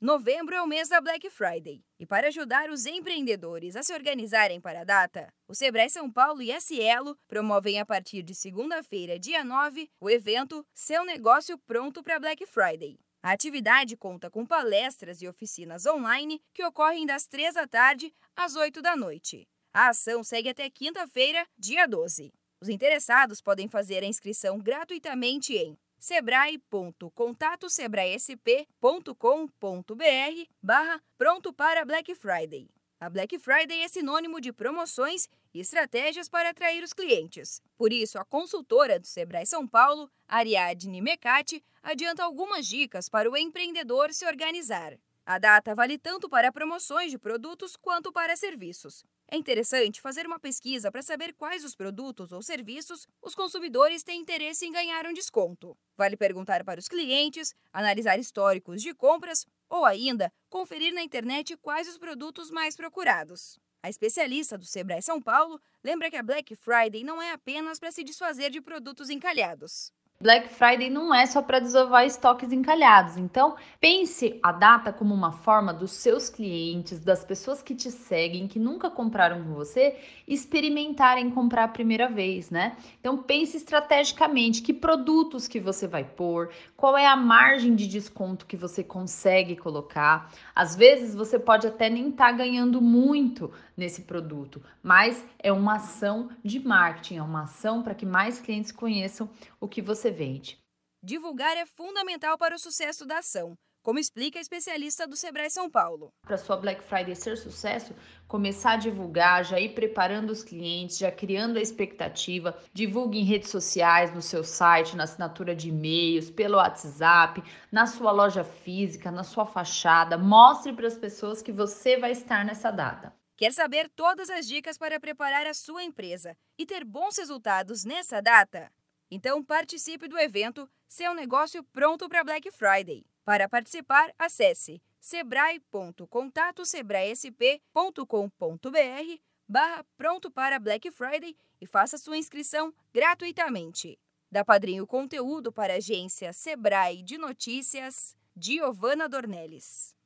Novembro é o mês da Black Friday e para ajudar os empreendedores a se organizarem para a data, o Sebrae São Paulo e a Cielo promovem a partir de segunda-feira, dia 9, o evento Seu Negócio Pronto para Black Friday. A atividade conta com palestras e oficinas online que ocorrem das 3 da tarde às 8 da noite. A ação segue até quinta-feira, dia 12. Os interessados podem fazer a inscrição gratuitamente em sebrae.contatosebraesp.com.br barra pronto para Black Friday. A Black Friday é sinônimo de promoções e estratégias para atrair os clientes. Por isso, a consultora do Sebrae São Paulo, Ariadne Mecati, adianta algumas dicas para o empreendedor se organizar. A data vale tanto para promoções de produtos quanto para serviços. É interessante fazer uma pesquisa para saber quais os produtos ou serviços os consumidores têm interesse em ganhar um desconto. Vale perguntar para os clientes, analisar históricos de compras ou ainda conferir na internet quais os produtos mais procurados. A especialista do Sebrae São Paulo lembra que a Black Friday não é apenas para se desfazer de produtos encalhados. Black Friday não é só para desovar estoques encalhados. Então, pense a data como uma forma dos seus clientes, das pessoas que te seguem, que nunca compraram com você, experimentarem comprar a primeira vez, né? Então, pense estrategicamente que produtos que você vai pôr, qual é a margem de desconto que você consegue colocar. Às vezes, você pode até nem estar tá ganhando muito nesse produto, mas é uma ação de marketing, é uma ação para que mais clientes conheçam o que você você vende. Divulgar é fundamental para o sucesso da ação, como explica a especialista do Sebrae São Paulo. Para sua Black Friday ser sucesso, começar a divulgar, já ir preparando os clientes, já criando a expectativa. Divulgue em redes sociais, no seu site, na assinatura de e-mails, pelo WhatsApp, na sua loja física, na sua fachada. Mostre para as pessoas que você vai estar nessa data. Quer saber todas as dicas para preparar a sua empresa e ter bons resultados nessa data? Então participe do evento Seu Negócio Pronto para Black Friday. Para participar, acesse sebrae.contatosebraesp.com.br barra pronto para Black Friday e faça sua inscrição gratuitamente. Da Padrinho Conteúdo para a agência Sebrae de Notícias, Giovana Dornelles.